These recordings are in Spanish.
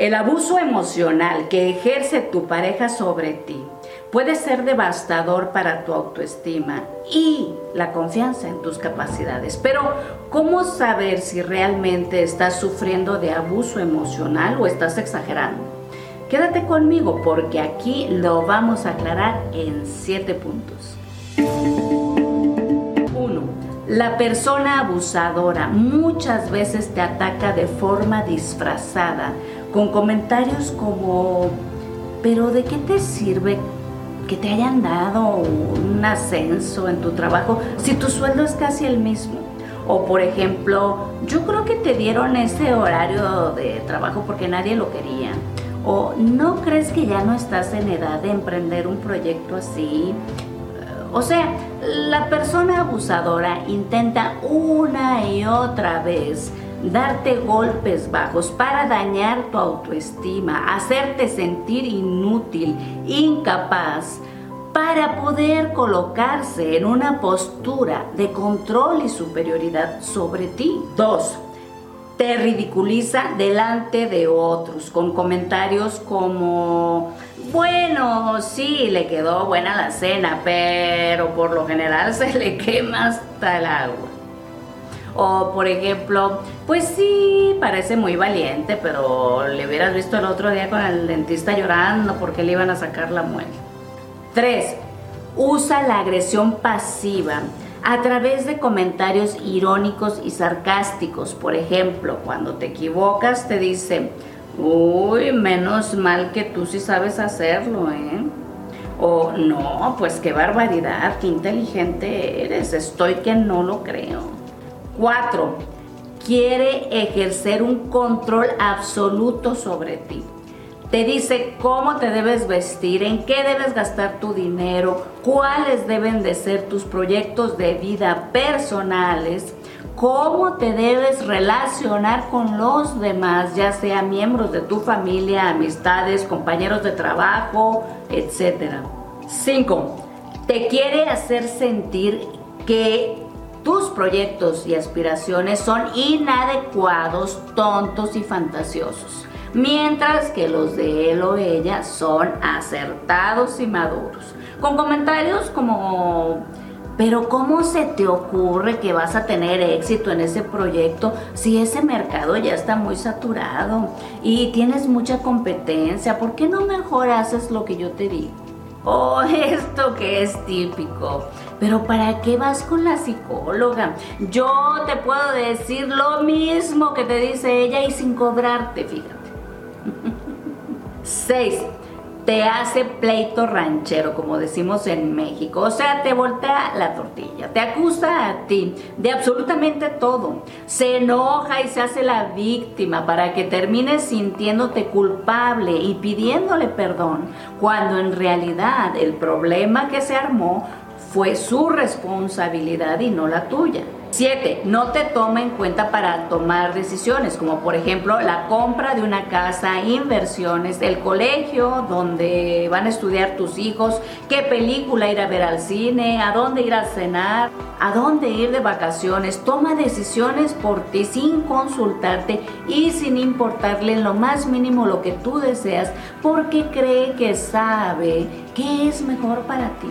El abuso emocional que ejerce tu pareja sobre ti puede ser devastador para tu autoestima y la confianza en tus capacidades. Pero, ¿cómo saber si realmente estás sufriendo de abuso emocional o estás exagerando? Quédate conmigo porque aquí lo vamos a aclarar en siete puntos. 1. La persona abusadora muchas veces te ataca de forma disfrazada con comentarios como, pero ¿de qué te sirve que te hayan dado un ascenso en tu trabajo si tu sueldo es casi el mismo? O por ejemplo, yo creo que te dieron ese horario de trabajo porque nadie lo quería. O no crees que ya no estás en edad de emprender un proyecto así. O sea, la persona abusadora intenta una y otra vez darte golpes bajos para dañar tu autoestima, hacerte sentir inútil, incapaz, para poder colocarse en una postura de control y superioridad sobre ti. Dos, te ridiculiza delante de otros con comentarios como, bueno, sí, le quedó buena la cena, pero por lo general se le quema hasta el agua. O por ejemplo, pues sí, parece muy valiente, pero le hubieras visto el otro día con el dentista llorando porque le iban a sacar la muela. 3. Usa la agresión pasiva a través de comentarios irónicos y sarcásticos. Por ejemplo, cuando te equivocas te dice, uy, menos mal que tú sí sabes hacerlo, ¿eh? O no, pues qué barbaridad, qué inteligente eres, estoy que no lo creo. 4. Quiere ejercer un control absoluto sobre ti. Te dice cómo te debes vestir, en qué debes gastar tu dinero, cuáles deben de ser tus proyectos de vida personales, cómo te debes relacionar con los demás, ya sea miembros de tu familia, amistades, compañeros de trabajo, etc. 5. Te quiere hacer sentir que tus proyectos y aspiraciones son inadecuados, tontos y fantasiosos, mientras que los de él o ella son acertados y maduros. Con comentarios como, pero ¿cómo se te ocurre que vas a tener éxito en ese proyecto si ese mercado ya está muy saturado y tienes mucha competencia? ¿Por qué no mejor haces lo que yo te digo? Oh, esto que es típico. Pero ¿para qué vas con la psicóloga? Yo te puedo decir lo mismo que te dice ella y sin cobrarte, fíjate. 6 te hace pleito ranchero, como decimos en México. O sea, te voltea la tortilla, te acusa a ti de absolutamente todo. Se enoja y se hace la víctima para que termines sintiéndote culpable y pidiéndole perdón, cuando en realidad el problema que se armó fue su responsabilidad y no la tuya. 7. No te toma en cuenta para tomar decisiones, como por ejemplo la compra de una casa, inversiones, el colegio donde van a estudiar tus hijos, qué película ir a ver al cine, a dónde ir a cenar, a dónde ir de vacaciones. Toma decisiones por ti sin consultarte y sin importarle en lo más mínimo lo que tú deseas, porque cree que sabe qué es mejor para ti.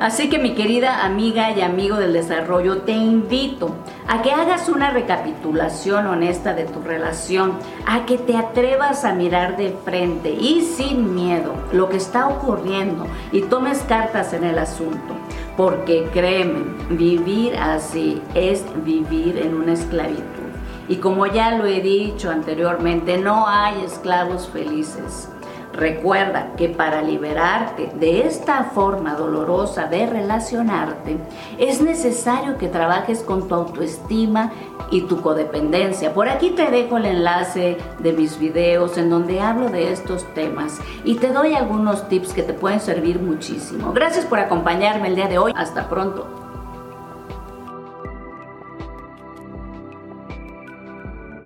Así que mi querida amiga y amigo del desarrollo, te invito a que hagas una recapitulación honesta de tu relación, a que te atrevas a mirar de frente y sin miedo lo que está ocurriendo y tomes cartas en el asunto. Porque créeme, vivir así es vivir en una esclavitud. Y como ya lo he dicho anteriormente, no hay esclavos felices. Recuerda que para liberarte de esta forma dolorosa de relacionarte, es necesario que trabajes con tu autoestima y tu codependencia. Por aquí te dejo el enlace de mis videos en donde hablo de estos temas y te doy algunos tips que te pueden servir muchísimo. Gracias por acompañarme el día de hoy. Hasta pronto.